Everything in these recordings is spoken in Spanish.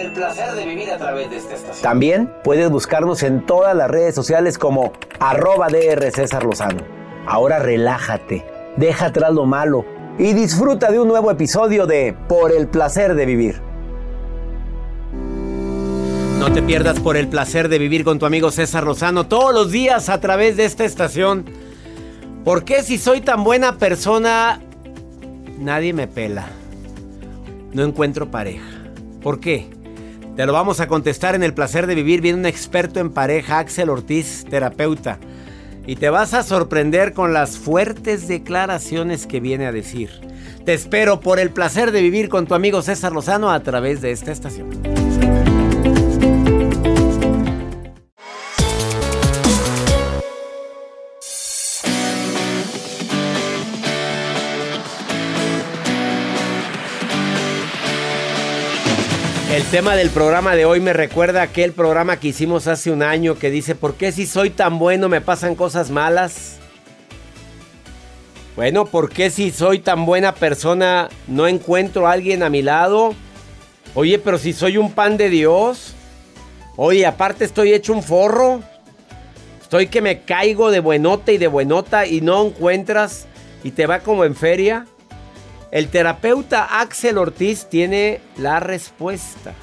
el placer de vivir a través de esta estación. También puedes buscarnos en todas las redes sociales como arroba DR César Lozano. Ahora relájate, deja atrás lo malo y disfruta de un nuevo episodio de Por el placer de vivir. No te pierdas por el placer de vivir con tu amigo César Lozano todos los días a través de esta estación. ¿Por qué si soy tan buena persona nadie me pela? No encuentro pareja. ¿Por qué? Te lo vamos a contestar en el placer de vivir. Viene un experto en pareja, Axel Ortiz, terapeuta. Y te vas a sorprender con las fuertes declaraciones que viene a decir. Te espero por el placer de vivir con tu amigo César Lozano a través de esta estación. El tema del programa de hoy me recuerda aquel programa que hicimos hace un año que dice, ¿por qué si soy tan bueno me pasan cosas malas? Bueno, ¿por qué si soy tan buena persona no encuentro a alguien a mi lado? Oye, pero si soy un pan de Dios. Oye, aparte estoy hecho un forro. Estoy que me caigo de buenota y de buenota y no encuentras y te va como en feria. El terapeuta Axel Ortiz tiene la respuesta.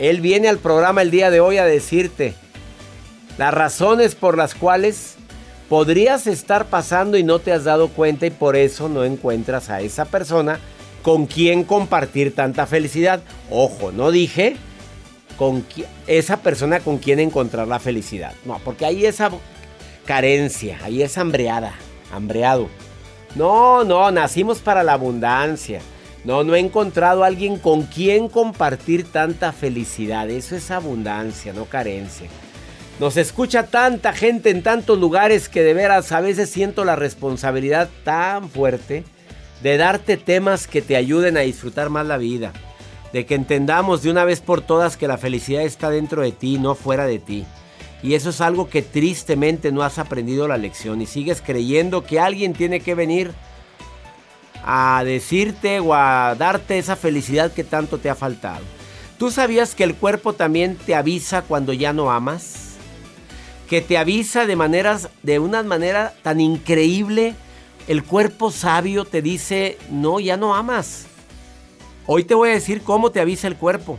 Él viene al programa el día de hoy a decirte las razones por las cuales podrías estar pasando y no te has dado cuenta y por eso no encuentras a esa persona con quien compartir tanta felicidad. Ojo, no dije con esa persona con quien encontrar la felicidad. No, porque hay esa carencia, ahí es hambreada, hambreado. No, no, nacimos para la abundancia. No, no he encontrado a alguien con quien compartir tanta felicidad. Eso es abundancia, no carencia. Nos escucha tanta gente en tantos lugares que de veras a veces siento la responsabilidad tan fuerte de darte temas que te ayuden a disfrutar más la vida. De que entendamos de una vez por todas que la felicidad está dentro de ti, no fuera de ti. Y eso es algo que tristemente no has aprendido la lección y sigues creyendo que alguien tiene que venir a decirte o a darte esa felicidad que tanto te ha faltado. ¿Tú sabías que el cuerpo también te avisa cuando ya no amas? Que te avisa de maneras de una manera tan increíble. El cuerpo sabio te dice, "No, ya no amas." Hoy te voy a decir cómo te avisa el cuerpo.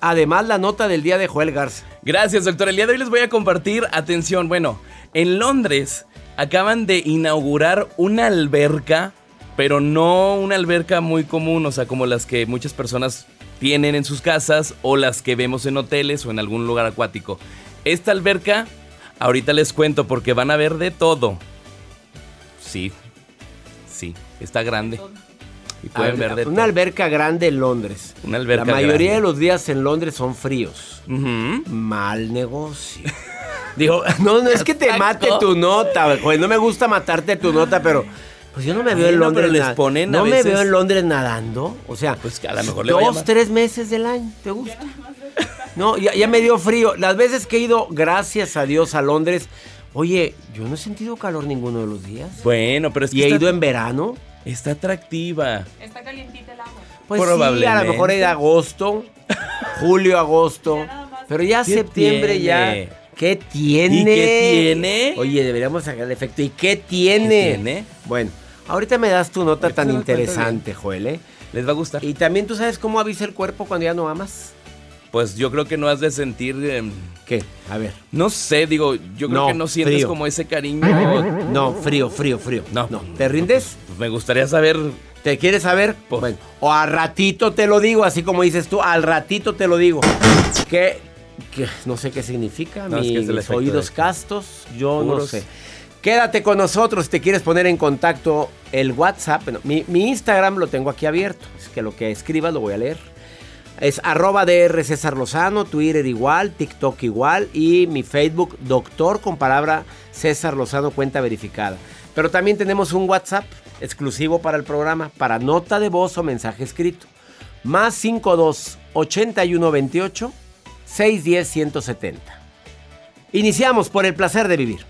Además, la nota del día de Joel Garza. Gracias, doctor. El día de hoy les voy a compartir, atención, bueno, en Londres acaban de inaugurar una alberca, pero no una alberca muy común, o sea, como las que muchas personas tienen en sus casas o las que vemos en hoteles o en algún lugar acuático. Esta alberca, ahorita les cuento porque van a ver de todo. Sí, sí, está grande. Y pueden ver de una alberca grande en Londres. Una alberca La mayoría de los días en Londres son fríos. Mal negocio. Digo, no, no es que te mate tu nota, no me gusta matarte tu nota, pero pues yo no me veo en Londres. les ponen no me veo en Londres nadando. O sea, pues a lo mejor dos, tres meses del año. ¿Te gusta? No, ya, ya me dio frío. Las veces que he ido, gracias a Dios, a Londres, Oye, yo no he sentido calor ninguno de los días. Bueno, pero es que ¿Y he está, ido en verano? Está atractiva. Está calientita el agua. Pues sí, a Probablemente. lo mejor era agosto, julio, agosto. Ya. Pero ya ¿Qué septiembre tiene? ya. ¿Qué tiene? ¿Y qué tiene? Oye, deberíamos sacar el efecto. ¿Y qué tiene? ¿Qué tiene? Bueno, ahorita me das tu nota tan interesante, Joel, ¿eh? Les va a gustar. Y también tú sabes cómo avisa el cuerpo cuando ya no amas. Pues yo creo que no has de sentir. em, ¿Qué? A ver. no sé, digo, yo creo No, que no sientes frío. como ese cariño. No, frío, frío, frío. No. no. ¿Te rindes? Pues me gustaría saber. ¿Te quieres saber? Pues- Bueno, o a ratito te lo digo, así como dices tú, al ratito te lo digo. Que, que no sé qué significa, No, es que mis oídos castos, yo no Puros. sé. Quédate con nosotros si te quieres poner en contacto el WhatsApp. bueno, mi, mi Instagram lo tengo aquí abierto, es que lo que escribas lo voy a leer. Es arroba DR César Lozano, Twitter igual, TikTok igual y mi Facebook doctor con palabra César Lozano cuenta verificada. Pero también tenemos un WhatsApp exclusivo para el programa, para nota de voz o mensaje escrito. Más 52 81 28 610 170. Iniciamos por el placer de vivir.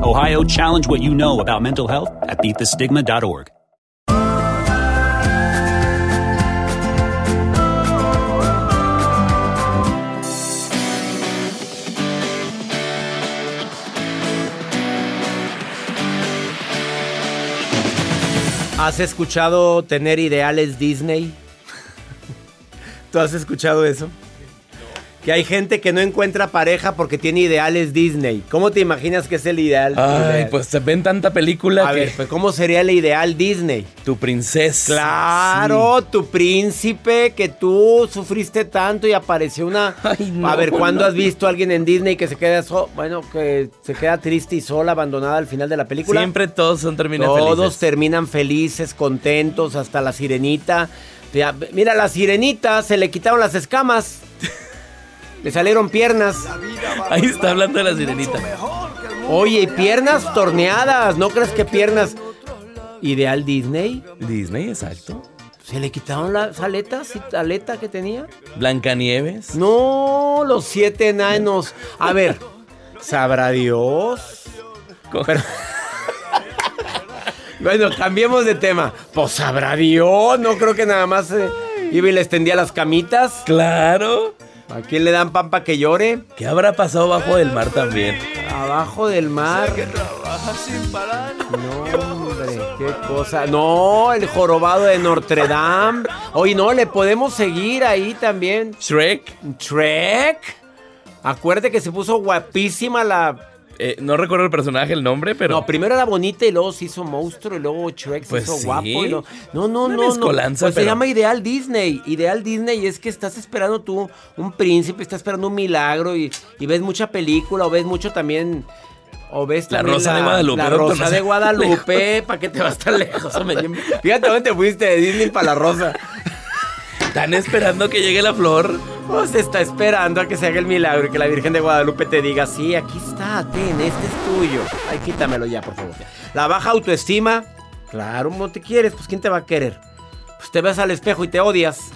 Ohio, challenge what you know about mental health at beatthestigma.org. ¿Has escuchado tener ideales Disney? ¿Tú has escuchado eso? Que hay gente que no encuentra pareja porque tiene ideales Disney. ¿Cómo te imaginas que es el ideal? Ay, ideal? pues se ven tanta película A que ver, pues, ¿cómo sería el ideal Disney? tu princesa. Claro, tu príncipe, que tú sufriste tanto y apareció una... Ay, no, a ver, ¿cuándo no. has visto a alguien en Disney que se queda so- bueno, que se queda triste y sola, abandonada al final de la película? Siempre todos son terminan Todos felices. terminan felices, contentos, hasta la sirenita. Mira, la sirenita se le quitaron las escamas. le salieron piernas. Ahí está hablando de la sirenita. Oye, y piernas torneadas. ¿No crees que piernas? Ideal Disney. Disney, exacto. ¿Se le quitaron las aletas? y ¿Aleta que tenía? Blancanieves. No, los siete enanos. A ver, sabrá Dios. Pero- bueno, cambiemos de tema. Pues sabrá Dios. No creo que nada más eh, iba y le extendía las camitas. Claro. ¿A quién le dan pan para que llore? ¿Qué habrá pasado bajo del mar también? Abajo del mar. No, hombre, qué cosa. No, el jorobado de Notre Dame. Oye, no, le podemos seguir ahí también. Shrek. Shrek. Acuérdate que se puso guapísima la. Eh, no recuerdo el personaje, el nombre, pero. No, primero era bonita y luego se hizo monstruo y luego Shrek se Pues hizo sí. guapo. y luego- No, no, Una no. no. Pues se pero- llama Ideal Disney. Ideal Disney es que estás esperando tú un príncipe, estás esperando un milagro y, y ves mucha película o ves mucho también. O ves La Rosa de Guadalupe, La Rosa no de. Guadalupe. ¿Para qué te vas tan lejos? Fíjate dónde te fuiste de Disney para la Rosa. ¿Están esperando que llegue la flor? Pues está esperando a que se haga el milagro y que la Virgen de Guadalupe te diga, sí, aquí está, ten, este es tuyo. Ay, quítamelo ya, por favor. La baja autoestima, claro, no te quieres, pues ¿quién te va a querer? Pues te ves al espejo y te odias.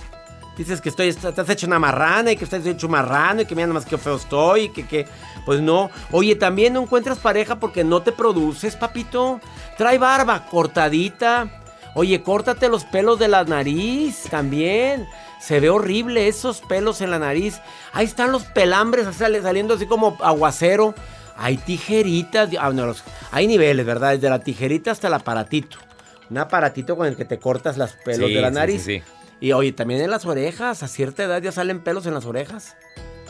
Dices que estoy, estás hecho una marrana y que estás hecho marrano y que mira más que feo estoy y que, que, pues no. Oye, también no encuentras pareja porque no te produces, papito. Trae barba cortadita. Oye, córtate los pelos de la nariz también. Se ve horrible esos pelos en la nariz. Ahí están los pelambres saliendo así como aguacero. Hay tijeritas. Ah, hay niveles, ¿verdad? Desde la tijerita hasta el aparatito. Un aparatito con el que te cortas los pelos de la nariz. Sí, sí, y oye, también en las orejas. A cierta edad ya salen pelos en las orejas.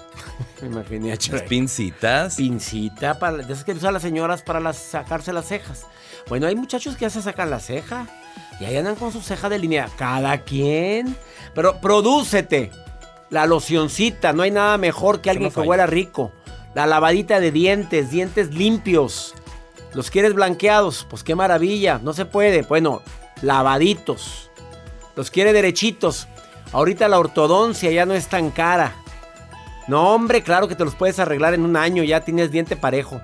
Me imaginé a Las pincitas. Pincita para. Ya sabes que usan las señoras para las, sacarse las cejas. Bueno, hay muchachos que ya se sacan la ceja. Y ahí andan con su ceja de línea. Cada quien. Pero prodúcete. La locioncita. No hay nada mejor que alguien que huela rico. La lavadita de dientes. Dientes limpios. ¿Los quieres blanqueados? Pues qué maravilla. No se puede. Bueno, lavaditos. Los quiere derechitos. Ahorita la ortodoncia ya no es tan cara. No, hombre, claro que te los puedes arreglar en un año. Ya tienes diente parejo.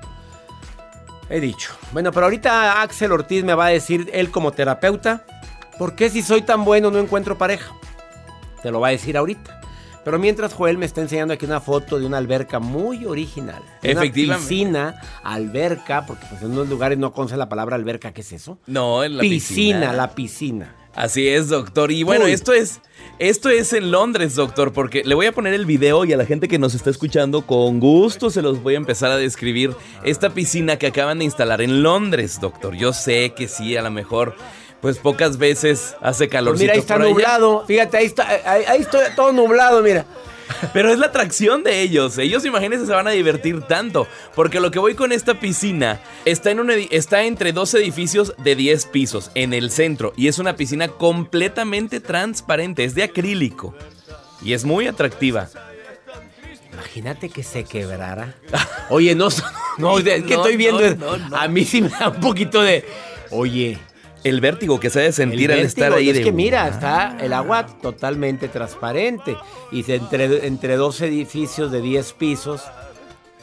He dicho. Bueno, pero ahorita Axel Ortiz me va a decir, él como terapeuta, ¿por qué si soy tan bueno no encuentro pareja? Te lo va a decir ahorita. Pero mientras Joel me está enseñando aquí una foto de una alberca muy original. Efectivamente. Una piscina, alberca, porque pues en unos lugares no conoce la palabra alberca, ¿qué es eso? No, en la piscina. Piscina, la piscina. Así es, doctor. Y bueno, esto es esto es en Londres, doctor, porque le voy a poner el video y a la gente que nos está escuchando con gusto se los voy a empezar a describir esta piscina que acaban de instalar en Londres, doctor. Yo sé que sí, a lo mejor pues pocas veces hace calor. Pues mira, ahí está nublado. Fíjate, ahí está, ahí está todo nublado, mira. Pero es la atracción de ellos. Ellos, imagínense, se van a divertir tanto. Porque lo que voy con esta piscina está, en un está entre dos edificios de 10 pisos en el centro. Y es una piscina completamente transparente. Es de acrílico. Y es muy atractiva. Imagínate que se quebrara. Oye, no, no, es que estoy viendo. a mí sí me da un poquito de. Oye, el vértigo que se debe sentir al estar ahí. Es que mira, está el agua totalmente transparente. Y entre, entre dos edificios de 10 pisos,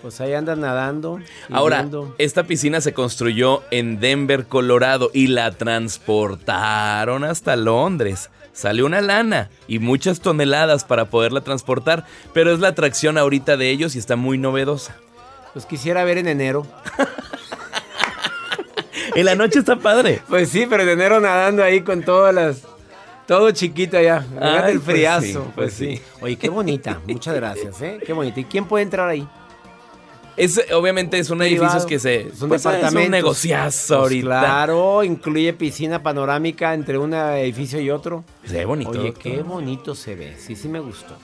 pues ahí andan nadando. Ahora, esta piscina se construyó en Denver, Colorado, y la transportaron hasta Londres. Salió una lana y muchas toneladas para poderla transportar, pero es la atracción ahorita de ellos y está muy novedosa. Pues quisiera ver en enero. en la noche está padre. Pues sí, pero de enero nadando ahí con todas las. Todo chiquito allá. el pues friazo. Pues, pues sí, Oye, qué bonita. Muchas gracias, ¿eh? Qué bonita. ¿Y quién puede entrar ahí? Es, obviamente es un edificio que se. Es un pues, departamento. negociazo ahorita. Claro, incluye piscina panorámica entre un edificio y otro. Se ve bonito. Oye, qué bonito se ve. Sí, sí me gustó.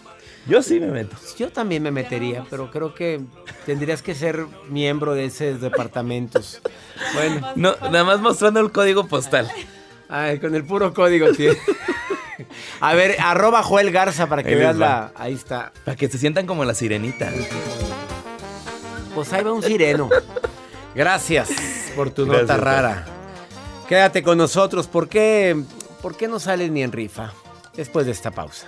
Yo sí me meto. Yo también me metería, pero creo que tendrías que ser miembro de esos departamentos. Bueno. No, nada más mostrando el código postal. Ay, con el puro código, tío. A ver, arroba Joel Garza para que veas la. Ahí está. Para que se sientan como la sirenita. Pues ahí va un sireno. Gracias por tu nota rara. Quédate con nosotros. ¿Por qué, ¿Por qué no sales ni en rifa? Después de esta pausa.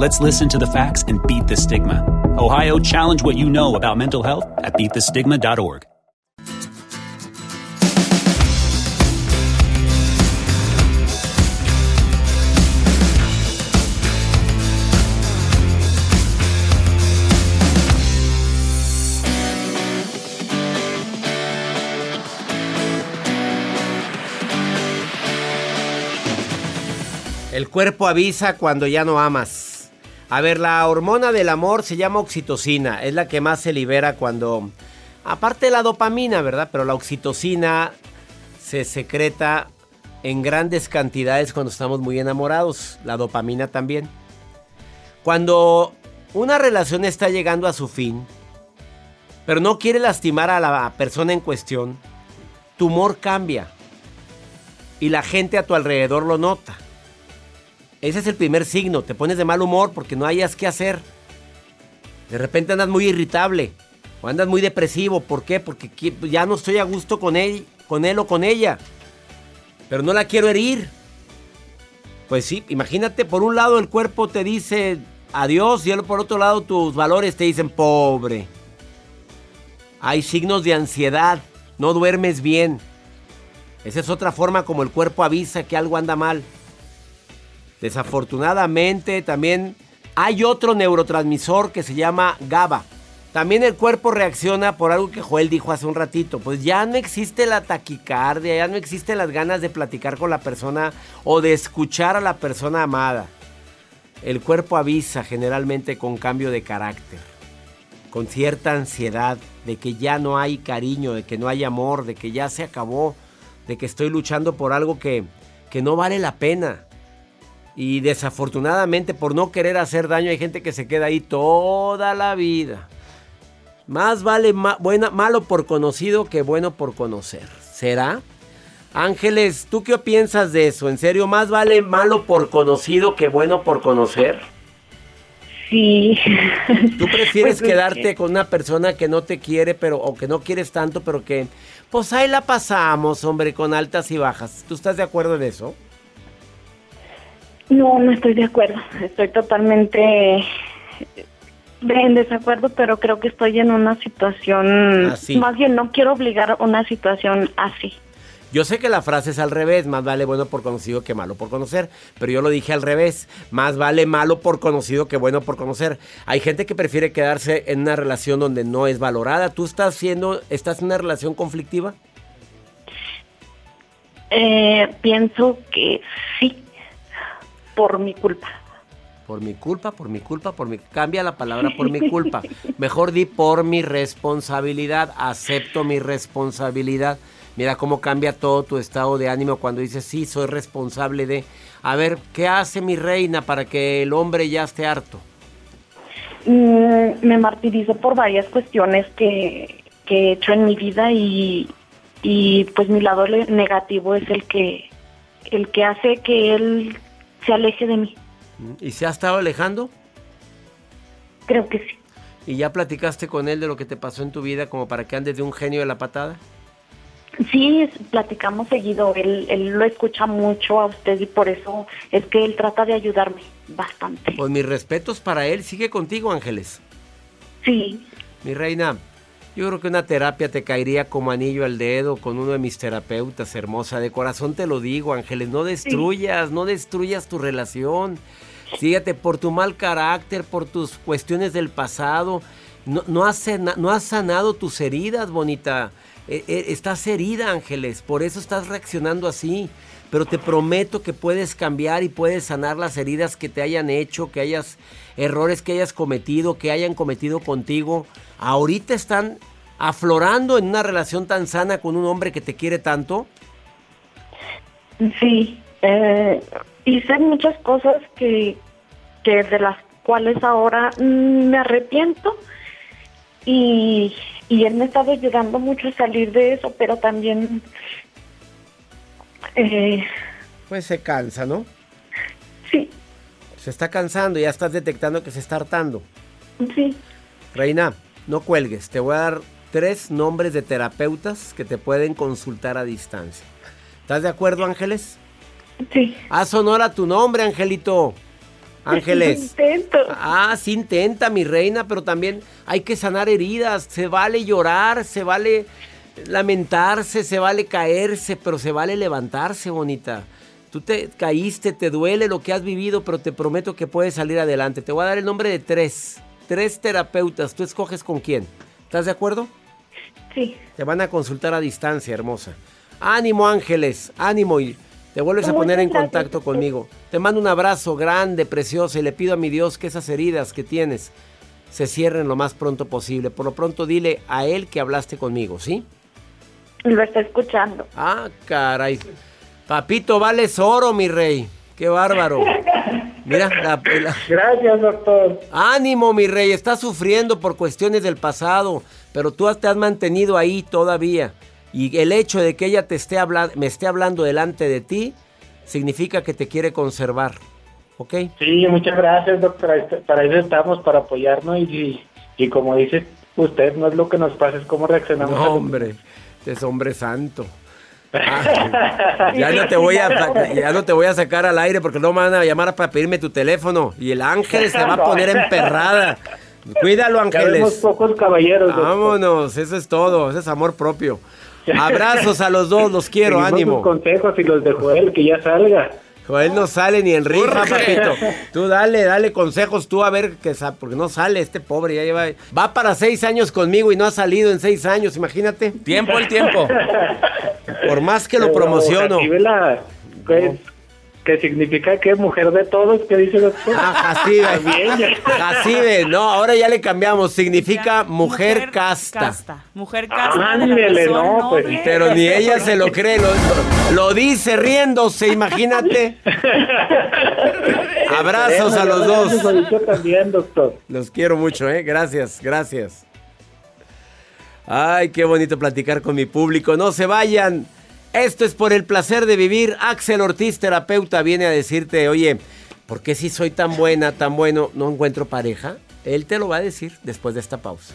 Let's listen to the facts and beat the stigma. Ohio, challenge what you know about mental health at beatthestigma.org. El cuerpo avisa cuando ya no amas. A ver, la hormona del amor se llama oxitocina. Es la que más se libera cuando... Aparte de la dopamina, ¿verdad? Pero la oxitocina se secreta en grandes cantidades cuando estamos muy enamorados. La dopamina también. Cuando una relación está llegando a su fin, pero no quiere lastimar a la persona en cuestión, tu humor cambia. Y la gente a tu alrededor lo nota. Ese es el primer signo. Te pones de mal humor porque no hayas qué hacer. De repente andas muy irritable. O andas muy depresivo. ¿Por qué? Porque ya no estoy a gusto con él, con él o con ella. Pero no la quiero herir. Pues sí, imagínate, por un lado el cuerpo te dice adiós y por otro lado tus valores te dicen pobre. Hay signos de ansiedad, no duermes bien. Esa es otra forma como el cuerpo avisa que algo anda mal. Desafortunadamente también hay otro neurotransmisor que se llama GABA. También el cuerpo reacciona por algo que Joel dijo hace un ratito. Pues ya no existe la taquicardia, ya no existen las ganas de platicar con la persona o de escuchar a la persona amada. El cuerpo avisa generalmente con cambio de carácter, con cierta ansiedad de que ya no hay cariño, de que no hay amor, de que ya se acabó, de que estoy luchando por algo que, que no vale la pena. Y desafortunadamente por no querer hacer daño hay gente que se queda ahí toda la vida. Más vale malo por conocido que bueno por conocer. ¿Será? Ángeles, ¿tú qué piensas de eso? ¿En serio, más vale malo por conocido que bueno por conocer? Sí. ¿Tú prefieres pues quedarte con una persona que no te quiere, pero o que no quieres tanto, pero que pues ahí la pasamos, hombre, con altas y bajas? ¿Tú estás de acuerdo en eso? No, no estoy de acuerdo. Estoy totalmente en desacuerdo, pero creo que estoy en una situación, más bien no quiero obligar a una situación así. Yo sé que la frase es al revés, más vale bueno por conocido que malo por conocer, pero yo lo dije al revés, más vale malo por conocido que bueno por conocer. Hay gente que prefiere quedarse en una relación donde no es valorada. ¿Tú estás siendo, estás en una relación conflictiva? Eh, pienso que sí por mi culpa. Por mi culpa, por mi culpa, por mi... Cambia la palabra por mi culpa. Mejor di por mi responsabilidad. Acepto mi responsabilidad. Mira cómo cambia todo tu estado de ánimo cuando dices, sí, soy responsable de... A ver, ¿qué hace mi reina para que el hombre ya esté harto? Mm, me martirizo por varias cuestiones que, que, he hecho en mi vida y, y pues mi lado negativo es el que, el que hace que él se aleje de mí. ¿Y se ha estado alejando? Creo que sí. ¿Y ya platicaste con él de lo que te pasó en tu vida como para que andes de un genio de la patada? Sí, platicamos seguido. Él, él lo escucha mucho a usted y por eso es que él trata de ayudarme bastante. Pues mis respetos para él. Sigue contigo, Ángeles. Sí. Mi reina, yo creo que una terapia te caería como anillo al dedo con uno de mis terapeutas, hermosa. De corazón te lo digo, Ángeles, no destruyas, no destruyas tu relación. Fíjate, por tu mal carácter, por tus cuestiones del pasado, no, no, has, no has sanado tus heridas, bonita. E, e, estás herida, Ángeles, por eso estás reaccionando así. Pero te prometo que puedes cambiar y puedes sanar las heridas que te hayan hecho, que hayas errores que hayas cometido, que hayan cometido contigo, ahorita están aflorando en una relación tan sana con un hombre que te quiere tanto? Sí, eh, hice muchas cosas que, que de las cuales ahora me arrepiento y, y él me ha estado ayudando mucho a salir de eso, pero también... Eh, pues se cansa, ¿no? Sí. Se está cansando, ya estás detectando que se está hartando. Sí, Reina, no cuelgues. Te voy a dar tres nombres de terapeutas que te pueden consultar a distancia. ¿Estás de acuerdo, Ángeles? sí. Haz honor a tu nombre, Angelito. Ángeles. Intento. Ah, sí intenta, mi reina, pero también hay que sanar heridas. Se vale llorar, se vale lamentarse, se vale caerse, pero se vale levantarse, bonita. Tú te caíste, te duele lo que has vivido, pero te prometo que puedes salir adelante. Te voy a dar el nombre de tres. Tres terapeutas. Tú escoges con quién. ¿Estás de acuerdo? Sí. Te van a consultar a distancia, hermosa. Ánimo, Ángeles, ánimo y te vuelves a poner en gracias. contacto conmigo. Te mando un abrazo grande, precioso y le pido a mi Dios que esas heridas que tienes se cierren lo más pronto posible. Por lo pronto dile a él que hablaste conmigo, ¿sí? Lo está escuchando. Ah, caray. Papito, vales oro, mi rey. Qué bárbaro. Mira, la, la- Gracias, doctor. Ánimo, mi rey, estás sufriendo por cuestiones del pasado, pero tú te has mantenido ahí todavía. Y el hecho de que ella te esté habla- me esté hablando delante de ti significa que te quiere conservar. ¿Ok? Sí, muchas gracias, doctor. Para eso estamos, para apoyarnos. Y, y, y como dice usted, no es lo que nos pasa, es cómo reaccionamos. No, hombre, este es hombre santo. Ah, ya no te voy a ya no te voy a sacar al aire porque no me van a llamar para pedirme tu teléfono y el ángel se va a poner emperrada. Cuídalo, ángeles. pocos caballeros. Vámonos, eso es todo, ese es amor propio. Abrazos a los dos, los quiero, Seguimos ánimo. sus consejos y los de Joel, que ya salga. Joel no sale ni en rifa, papito. Tú dale, dale consejos tú a ver que sa- porque no sale este pobre, ya lleva, va para seis años conmigo y no ha salido en seis años, imagínate. Tiempo el tiempo. Por más que lo Pero, promociono. Jacibela, ¿qué, qué significa que mujer de todos? ¿Qué dice doctor? Ah, Jacibe. Jacibe, no, ahora ya le cambiamos. Significa mujer, casta. Mujer casta. de la Ándele, no, pues. noble. Pero ni ella se lo cree, lo, lo dice riéndose, imagínate. Abrazos a los dos. Yo también, doctor. Los quiero mucho, ¿eh? Gracias, gracias. Ay, qué bonito platicar con mi público. No se vayan. Esto es por el placer de vivir. Axel Ortiz, terapeuta, viene a decirte, oye, ¿por qué si soy tan buena, tan bueno, no encuentro pareja? Él te lo va a decir después de esta pausa.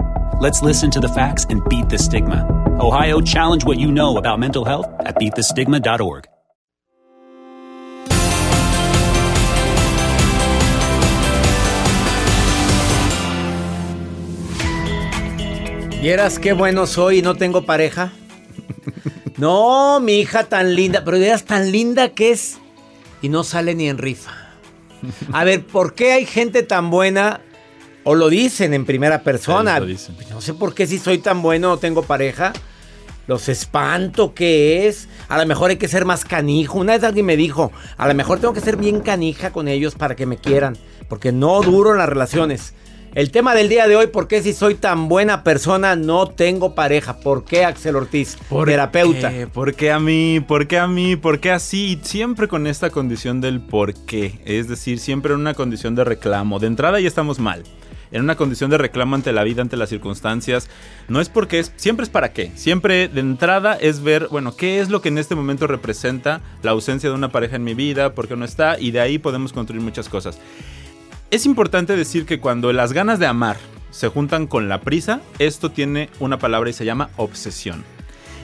Let's listen to the facts and beat the stigma. Ohio, challenge what you know about mental health at beatthestigma.org. ¿Vieras qué bueno soy y no tengo pareja? No, mi hija tan linda, pero veas tan linda que es y no sale ni en rifa. A ver, ¿por qué hay gente tan buena? O lo dicen en primera persona. Sí, lo dicen. No sé por qué si soy tan bueno no tengo pareja. Los espanto que es. A lo mejor hay que ser más canijo. Una vez alguien me dijo, a lo mejor tengo que ser bien canija con ellos para que me quieran. Porque no duro en las relaciones. El tema del día de hoy, ¿por qué si soy tan buena persona no tengo pareja? ¿Por qué Axel Ortiz, terapeuta? qué? ¿Por qué a mí? ¿Por qué a mí? ¿Por qué así? Siempre con esta condición del por qué. Es decir, siempre en una condición de reclamo. De entrada ya estamos mal. En una condición de reclamo ante la vida, ante las circunstancias. No es porque es, siempre es para qué. Siempre de entrada es ver, bueno, qué es lo que en este momento representa la ausencia de una pareja en mi vida, por qué no está, y de ahí podemos construir muchas cosas. Es importante decir que cuando las ganas de amar se juntan con la prisa, esto tiene una palabra y se llama obsesión.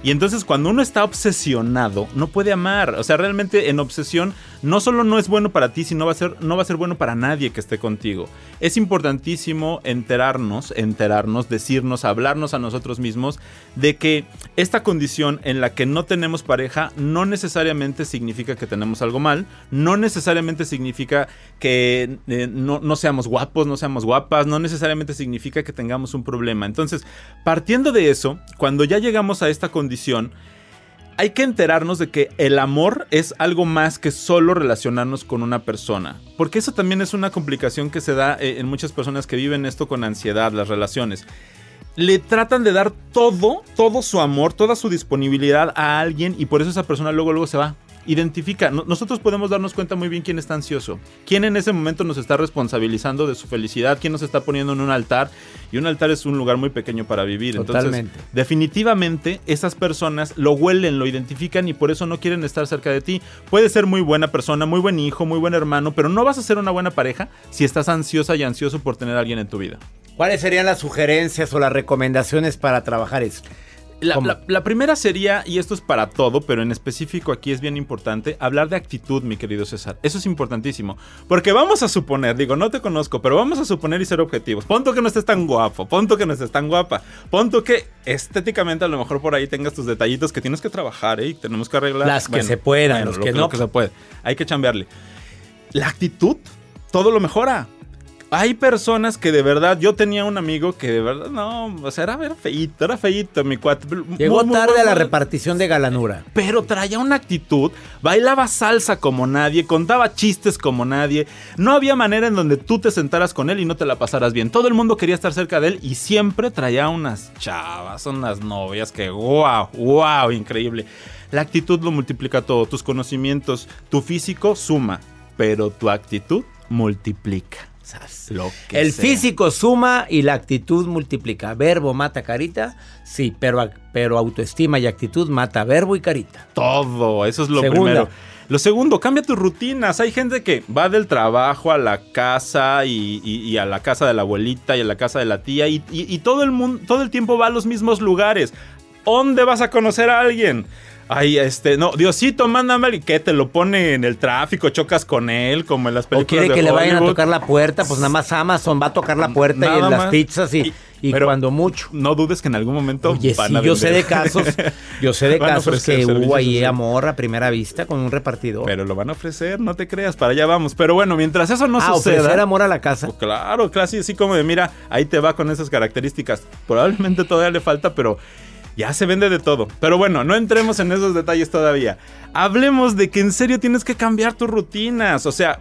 Y entonces cuando uno está obsesionado, no puede amar. O sea, realmente en obsesión no solo no es bueno para ti, sino va a ser, no va a ser bueno para nadie que esté contigo. Es importantísimo enterarnos, enterarnos, decirnos, hablarnos a nosotros mismos de que esta condición en la que no tenemos pareja no necesariamente significa que tenemos algo mal, no necesariamente significa que eh, no, no seamos guapos, no seamos guapas, no necesariamente significa que tengamos un problema. Entonces, partiendo de eso, cuando ya llegamos a esta condición, hay que enterarnos de que el amor es algo más que solo relacionarnos con una persona. Porque eso también es una complicación que se da eh, en muchas personas que viven esto con ansiedad, las relaciones. Le tratan de dar todo, todo su amor, toda su disponibilidad a alguien y por eso esa persona luego, luego se va identifica. nosotros podemos darnos cuenta muy bien quién está ansioso, quién en ese momento nos está responsabilizando de su felicidad, quién nos está poniendo en un altar. Y un altar es un lugar muy pequeño para vivir. Totalmente. Entonces, definitivamente, esas personas lo huelen, lo identifican y por eso no quieren estar cerca de ti. Puede ser muy buena persona, muy buen hijo, muy buen hermano, pero no vas a ser una buena pareja si estás ansiosa y ansioso por tener a alguien en tu vida. ¿Cuáles serían las sugerencias o las recomendaciones para trabajar esto? La, primera sería, y esto es para todo, pero en específico aquí es bien importante, hablar de actitud, mi querido César. Eso es importantísimo. Porque vamos a suponer, digo, no te conozco, pero vamos a suponer y ser objetivos. Ponto que no estés tan guapo, ponto que no estés tan guapa, ponto que estéticamente a lo mejor por ahí tengas tus detallitos que tienes que trabajar ¿eh? y tenemos que arreglar. Las que se puedan, los que, no. que se puede. Hay que chambearle. La actitud, todo lo mejora. Hay personas que de verdad, yo tenía un amigo que de verdad, no, o sea, era, feíto, era feíto, mi cuate. Llegó tarde a la repartición de galanura. Pero traía una actitud, bailaba salsa como nadie, contaba chistes como nadie. No había manera en donde tú te sentaras con él y no te la pasaras bien. Todo el mundo quería estar cerca de él y siempre traía unas chavas, unas novias que, wow, wow, increíble. La actitud lo multiplica todo, tus conocimientos, tu físico suma, pero tu actitud multiplica el físico suma y la actitud multiplica. Verbo mata carita, sí, pero, pero autoestima y actitud mata verbo y carita. Todo, eso es lo primero. Lo segundo, cambia tus rutinas. Hay gente que va del trabajo a la casa y, a la casa de la abuelita y a la casa de la tía y, y, todo el mundo, todo el tiempo va a los mismos lugares. ¿Dónde vas a conocer a alguien? Ay, este, no, Diosito, mándame y que te lo pone en el tráfico, chocas con él, como en las películas. O quiere que le vayan a tocar la puerta, pues nada más Amazon va a tocar la puerta y en las pizzas y, y, cuando mucho. No dudes que en algún momento Oye, sí, yo sé de casos, yo sé de casos que hubo ahí amor a primera vista con un repartidor. Pero lo van a ofrecer, no te creas, para allá vamos. Pero bueno, mientras eso no ah, suceda. ofrecer amor a la casa. Pues claro, claro, así como de mira, ahí te va con esas características. Probablemente todavía le falta, pero ya se vende de todo. Pero bueno, no entremos en esos detalles todavía. Hablemos de que en serio tienes que cambiar tus rutinas. O sea,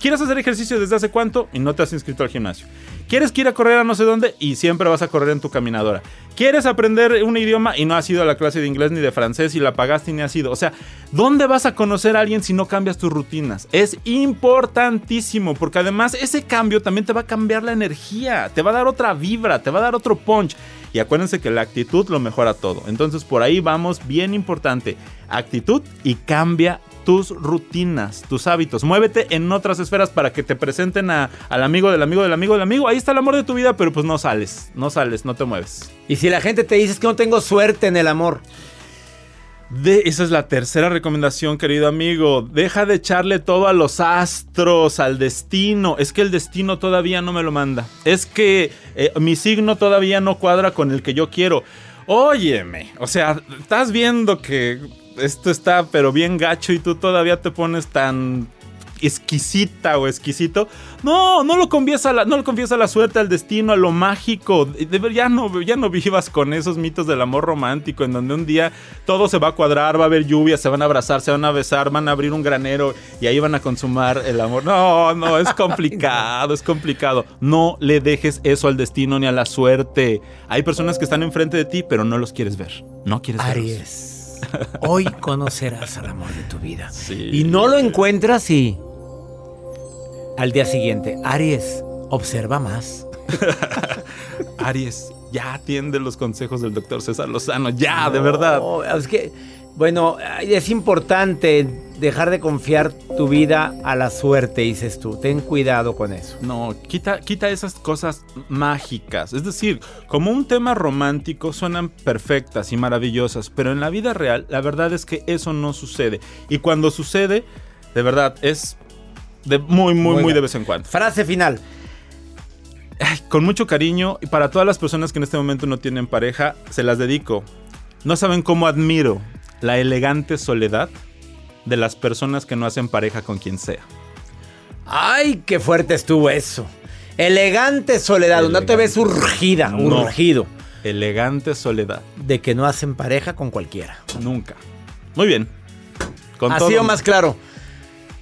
¿quieres hacer ejercicio desde hace cuánto y no te has inscrito al gimnasio? ¿Quieres ir a correr a no sé dónde y siempre vas a correr en tu caminadora? ¿Quieres aprender un idioma y no has ido a la clase de inglés ni de francés y la pagaste y ni has ido? O sea, ¿dónde vas a conocer a alguien si no cambias tus rutinas? Es importantísimo porque además ese cambio también te va a cambiar la energía, te va a dar otra vibra, te va a dar otro punch. Y acuérdense que la actitud lo mejora todo. Entonces por ahí vamos, bien importante. Actitud y cambia tus rutinas, tus hábitos. Muévete en otras esferas para que te presenten al amigo del amigo del amigo del amigo. Ahí está el amor de tu vida, pero pues no sales, no sales, no te mueves. Y si la gente te dice que no tengo suerte en el amor. De, esa es la tercera recomendación, querido amigo. Deja de echarle todo a los astros, al destino. Es que el destino todavía no me lo manda. Es que eh, mi signo todavía no cuadra con el que yo quiero. Óyeme, o sea, estás viendo que esto está pero bien gacho y tú todavía te pones tan exquisita o exquisito, no, no lo confías a la, no lo confías a la suerte, al destino, a lo mágico. De, ver- ya, no, ya no vivas con esos mitos del amor romántico en donde un día todo se va a cuadrar, va a haber lluvia, se van a abrazar, se van a besar, van a abrir un granero y ahí van a consumar el amor. No, no, es complicado, es complicado. No le dejes eso al destino ni a la suerte. Hay personas que están enfrente de ti, pero no los quieres ver. No quieres verlos. Aries. Hoy conocerás al amor de tu vida. Y no lo encuentras y al día siguiente, Aries, observa más. Aries, ya atiende los consejos del doctor César Lozano, ya, de verdad. Es que, bueno, es importante dejar de confiar tu vida a la suerte, dices tú. Ten cuidado con eso. No, quita, quita esas cosas mágicas. Es decir, como un tema romántico suenan perfectas y maravillosas, pero en la vida real la verdad es que eso no sucede. Y cuando sucede, de verdad, es de muy, muy, muy, de vez en cuando. Frase final. Ay, con mucho cariño y para todas las personas que en este momento no tienen pareja, se las dedico. No saben cómo admiro la elegante soledad de las personas que no hacen pareja con quien sea. Ay, qué fuerte estuvo eso. Elegante soledad, no te ves urgida, No. urgido. Elegante soledad. De que no hacen pareja con cualquiera. Nunca. Muy bien. Con ha todo- sido más claro.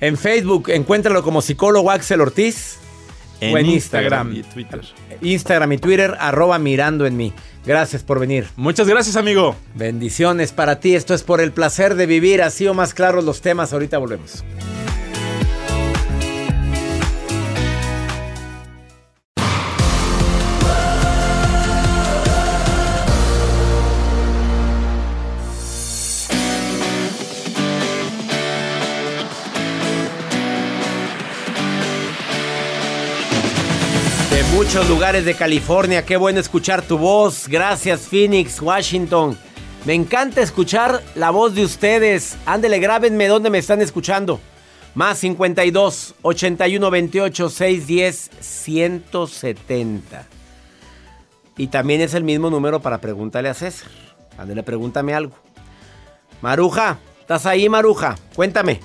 En Facebook, encuéntralo como psicólogo Axel Ortiz. En o en Instagram Instagram. y Twitter. Instagram y Twitter, arroba mirando en mí. Gracias por venir. Muchas gracias, amigo. Bendiciones para ti. Esto es por el placer de vivir. Así o más claros los temas. Ahorita volvemos. Muchos lugares de California, qué bueno escuchar tu voz. Gracias Phoenix, Washington. Me encanta escuchar la voz de ustedes. Ándele, grábenme dónde me están escuchando. Más 52 81 28 610 170. Y también es el mismo número para pregúntale a César. Ándele, pregúntame algo. Maruja, ¿estás ahí, Maruja? Cuéntame.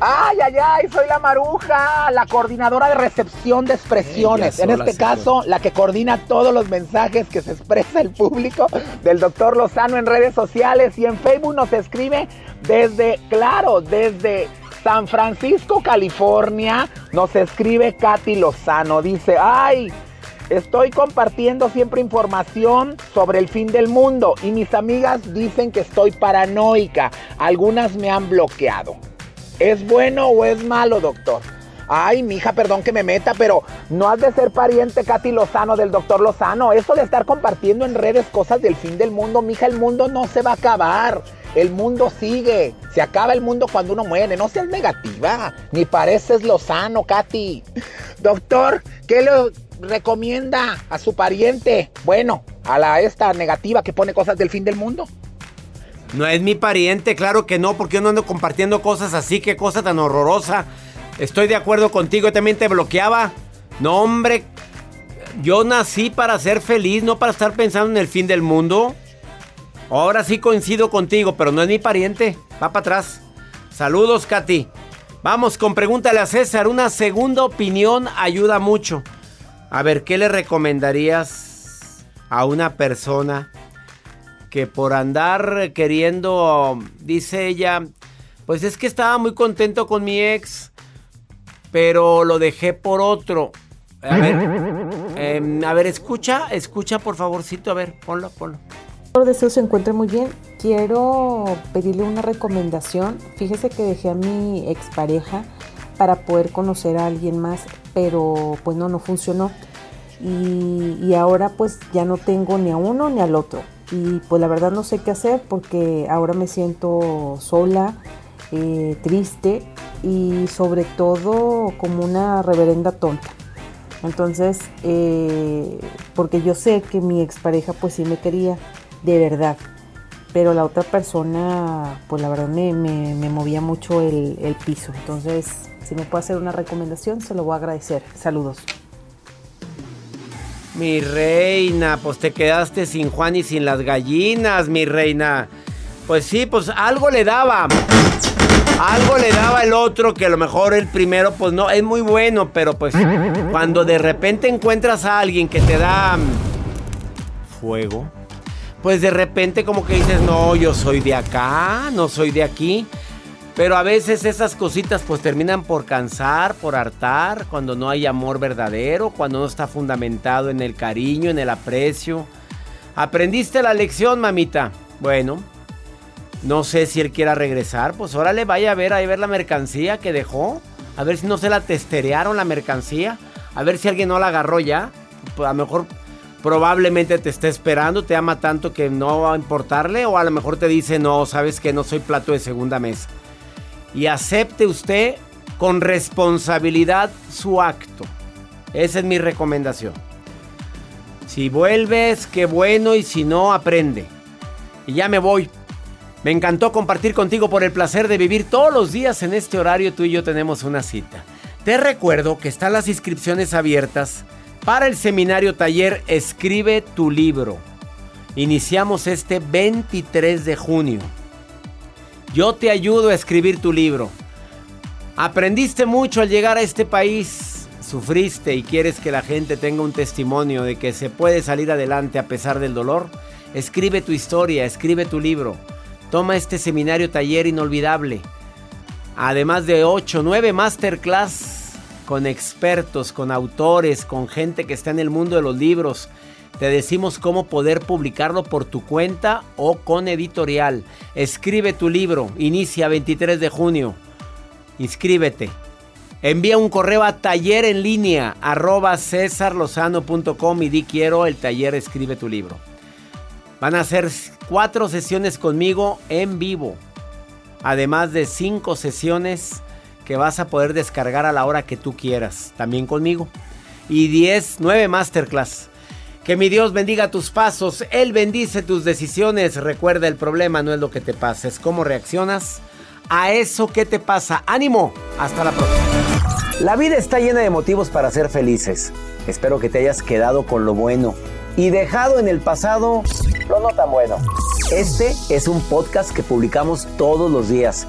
Ay, ay, ay, soy la Maruja, la coordinadora de recepción de expresiones. En este caso, la que coordina todos los mensajes que se expresa el público del doctor Lozano en redes sociales y en Facebook nos escribe desde, claro, desde San Francisco, California, nos escribe Katy Lozano. Dice, ay, Estoy compartiendo siempre información sobre el fin del mundo y mis amigas dicen que estoy paranoica. Algunas me han bloqueado. ¿Es bueno o es malo, doctor? Ay, mija, perdón que me meta, pero no has de ser pariente Katy Lozano del doctor Lozano. Eso de estar compartiendo en redes cosas del fin del mundo, mija, el mundo no se va a acabar. El mundo sigue. Se acaba el mundo cuando uno muere. No seas negativa. Ni pareces Lozano, Katy. Doctor, ¿qué le recomienda a su pariente? Bueno, a la esta negativa que pone cosas del fin del mundo. No es mi pariente, claro que no, porque yo no ando compartiendo cosas así, qué cosa tan horrorosa. Estoy de acuerdo contigo, yo también te bloqueaba. No, hombre, yo nací para ser feliz, no para estar pensando en el fin del mundo. Ahora sí coincido contigo, pero no es mi pariente. Va para atrás. Saludos, Katy. Vamos con pregúntale a César. Una segunda opinión ayuda mucho. A ver, ¿qué le recomendarías a una persona que por andar queriendo, dice ella, pues es que estaba muy contento con mi ex, pero lo dejé por otro. A ver, em, escucha, escucha por favorcito, a ver, ponlo, ponlo. Espero deseo se encuentre muy bien. Quiero pedirle una recomendación. Fíjese que dejé a mi expareja para poder conocer a alguien más, pero pues no, no funcionó. Y ahora pues ya no tengo ni a uno ni al otro. Y pues la verdad no sé qué hacer porque ahora me siento sola, eh, triste y sobre todo como una reverenda tonta. Entonces, eh, porque yo sé que mi expareja pues sí me quería de verdad, pero la otra persona pues la verdad me, me- movía mucho el, el piso. Entonces, si me puede hacer una recomendación, se lo voy a agradecer. Saludos. Mi reina, pues te quedaste sin Juan y sin las gallinas, mi reina. Pues sí, pues algo le daba. Algo le daba el otro que a lo mejor el primero, pues no, es muy bueno, pero pues cuando de repente encuentras a alguien que te da mm, fuego, pues de repente como que dices, no, yo soy de acá, no soy de aquí. Pero a veces esas cositas pues terminan por cansar, por hartar, cuando no hay amor verdadero, cuando no está fundamentado en el cariño, en el aprecio. ¿Aprendiste la lección, mamita? Bueno, no sé si él quiera regresar, pues órale, vaya a ver, a ver la mercancía que dejó. A ver si no se la testerearon la mercancía. A ver si alguien no la agarró ya. Pues a lo mejor probablemente te esté esperando, te ama tanto que no va a importarle. O a lo mejor te dice, no, sabes que no soy plato de segunda mesa y acepte usted con responsabilidad su acto. Esa es mi recomendación. Si vuelves, qué bueno, y si no, aprende. Y ya me voy. Me encantó compartir contigo por el placer de vivir todos los días en este horario. Tú y yo tenemos una cita. Te recuerdo que están las inscripciones abiertas para el seminario taller Escribe tu libro. Iniciamos este 23 de junio. Yo te ayudo a escribir tu libro. Aprendiste mucho al llegar a este país, sufriste y quieres que la gente tenga un testimonio de que se puede salir adelante a pesar del dolor. Escribe tu historia, escribe tu libro. Toma este seminario taller inolvidable. Además de 8, 9 masterclass con expertos, con autores, con gente que está en el mundo de los libros te decimos cómo poder publicarlo por tu cuenta o con editorial. Escribe tu libro, inicia 23 de junio. Inscríbete. Envía un correo a taller en línea arroba y di quiero el taller Escribe tu libro. Van a ser cuatro sesiones conmigo en vivo. Además de cinco sesiones que vas a poder descargar a la hora que tú quieras. También conmigo. Y 10, 9 masterclass. Que mi Dios bendiga tus pasos, Él bendice tus decisiones. Recuerda, el problema no es lo que te pasa, es cómo reaccionas a eso que te pasa. Ánimo, hasta la próxima. La vida está llena de motivos para ser felices. Espero que te hayas quedado con lo bueno y dejado en el pasado lo no tan bueno. Este es un podcast que publicamos todos los días,